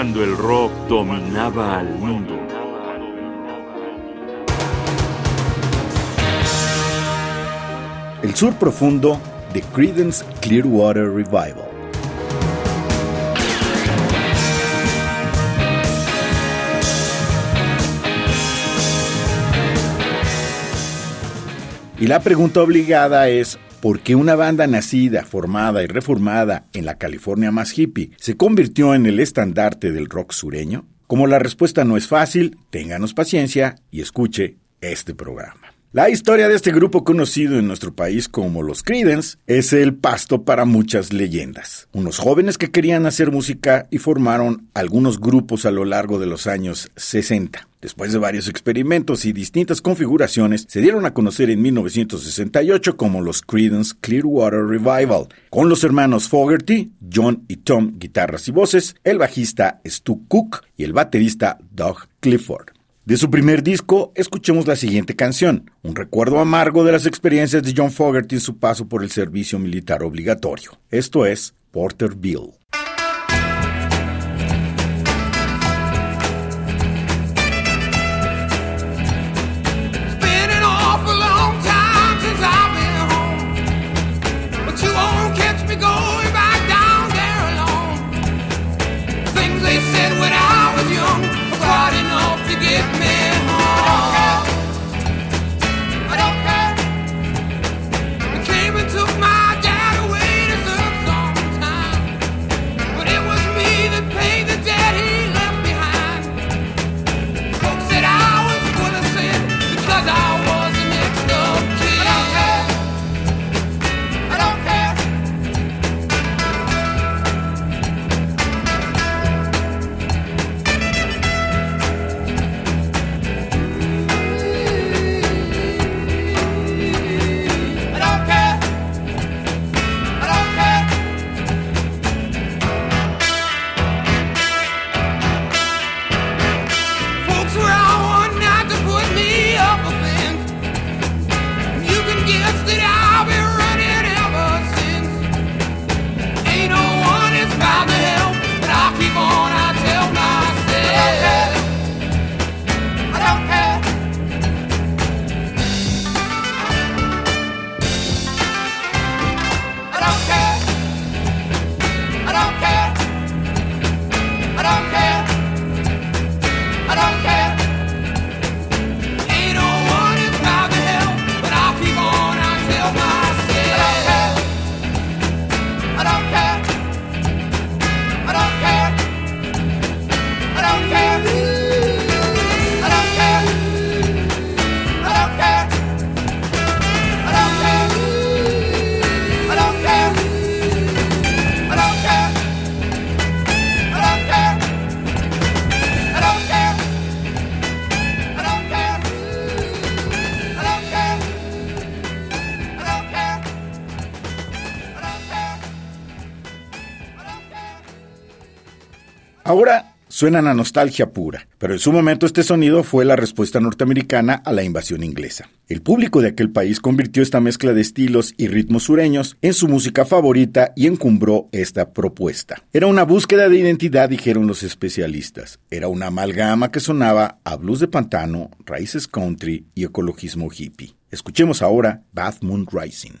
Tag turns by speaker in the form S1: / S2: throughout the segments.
S1: cuando el rock dominaba al mundo.
S2: El sur profundo de Creedence Clearwater Revival. Y la pregunta obligada es, ¿por qué una banda nacida, formada y reformada en la California más hippie se convirtió en el estandarte del rock sureño? Como la respuesta no es fácil, ténganos paciencia y escuche este programa. La historia de este grupo conocido en nuestro país como los Creedence es el pasto para muchas leyendas. Unos jóvenes que querían hacer música y formaron algunos grupos a lo largo de los años 60. Después de varios experimentos y distintas configuraciones, se dieron a conocer en 1968 como los Creedence Clearwater Revival, con los hermanos Fogerty, John y Tom guitarras y voces, el bajista Stu Cook y el baterista Doug Clifford. De su primer disco, escuchemos la siguiente canción, un recuerdo amargo de las experiencias de John Fogerty en su paso por el servicio militar obligatorio. Esto es Porterville. Ahora suenan a nostalgia pura, pero en su momento este sonido fue la respuesta norteamericana a la invasión inglesa. El público de aquel país convirtió esta mezcla de estilos y ritmos sureños en su música favorita y encumbró esta propuesta. Era una búsqueda de identidad, dijeron los especialistas. Era una amalgama que sonaba a blues de pantano, raíces country y ecologismo hippie. Escuchemos ahora Bath Moon Rising.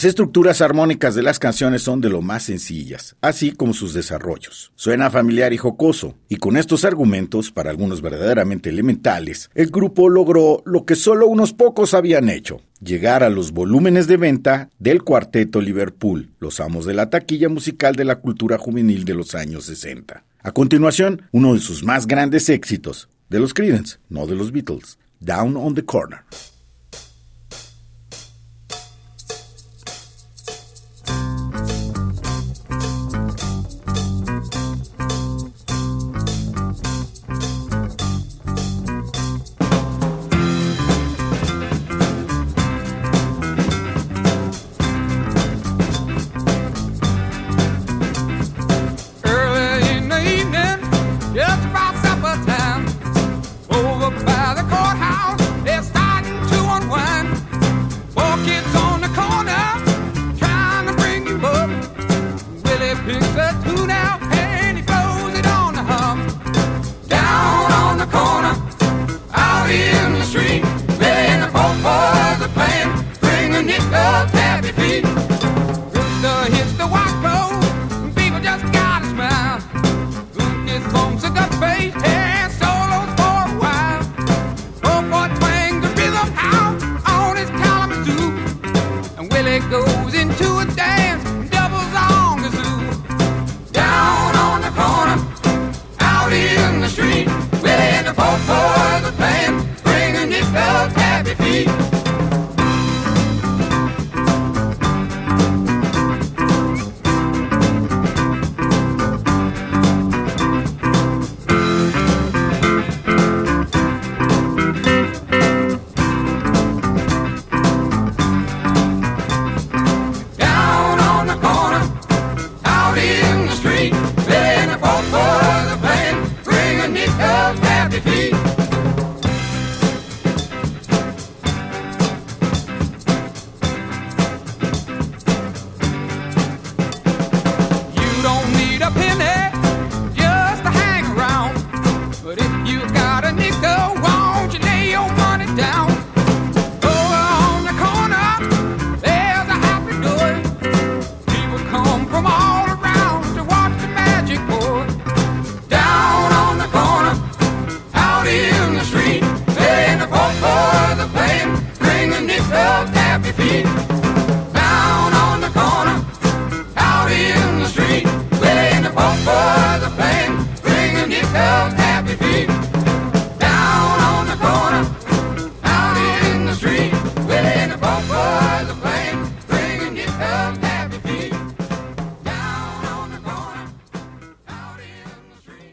S2: Las estructuras armónicas de las canciones son de lo más sencillas, así como sus desarrollos. Suena familiar y jocoso, y con estos argumentos, para algunos verdaderamente elementales, el grupo logró lo que solo unos pocos habían hecho, llegar a los volúmenes de venta del cuarteto Liverpool, los amos de la taquilla musical de la cultura juvenil de los años 60. A continuación, uno de sus más grandes éxitos, de los Creedence, no de los Beatles, Down on the Corner. Happy happy feet.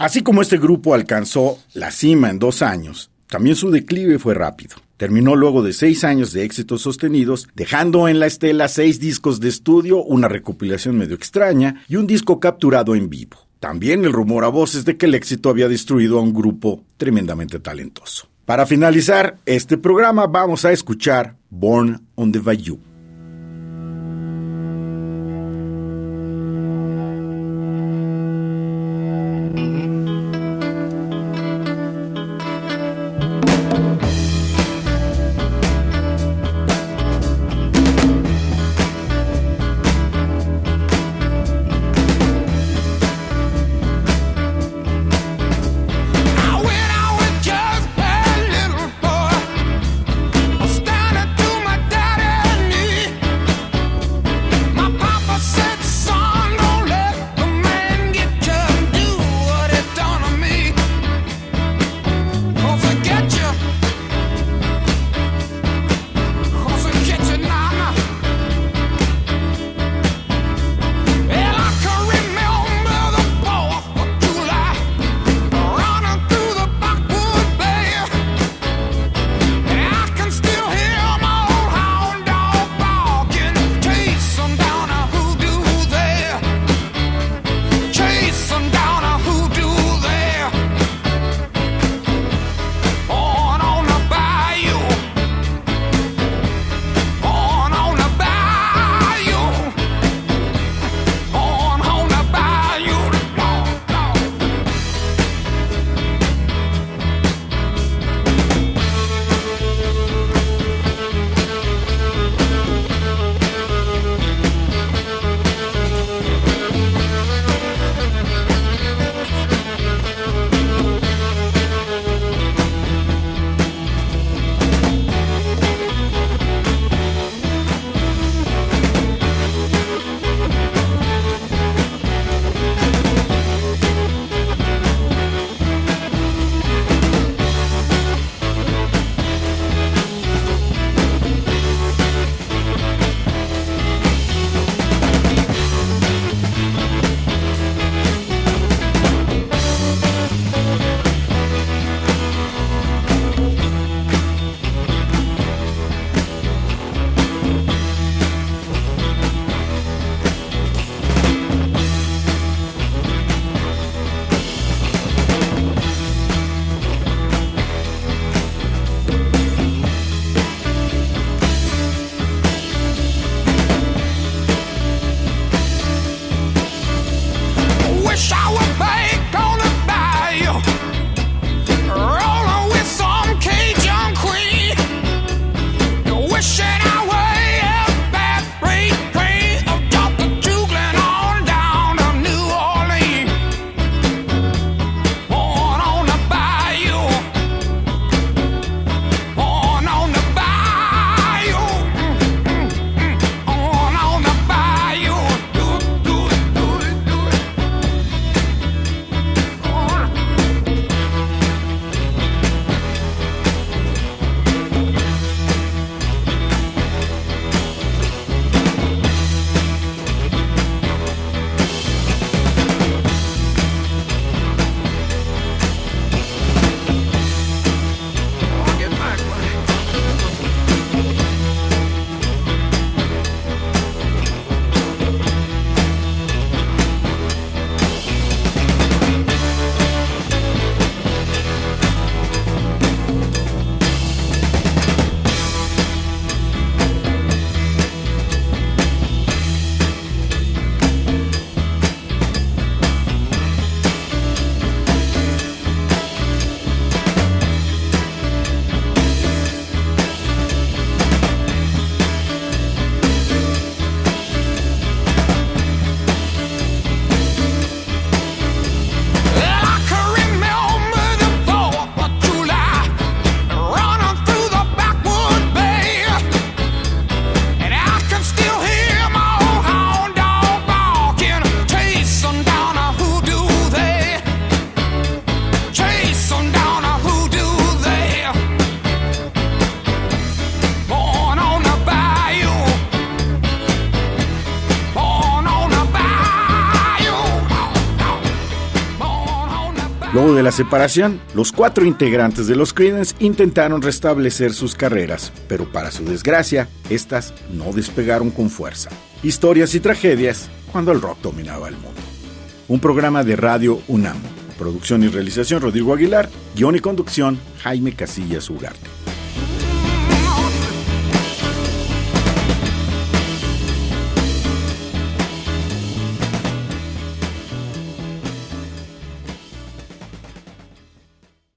S2: Así como este grupo alcanzó la cima en dos años, también su declive fue rápido. Terminó luego de seis años de éxitos sostenidos, dejando en la estela seis discos de estudio, una recopilación medio extraña y un disco capturado en vivo. También el rumor a voces de que el éxito había destruido a un grupo tremendamente talentoso. Para finalizar este programa vamos a escuchar Born on the Bayou.
S3: La separación, los cuatro integrantes de los Creedence intentaron restablecer sus carreras, pero para su desgracia, estas no despegaron con fuerza. Historias y tragedias cuando el rock dominaba el mundo. Un programa de Radio UNAM. Producción y realización Rodrigo Aguilar, guion y conducción Jaime Casillas Ugarte.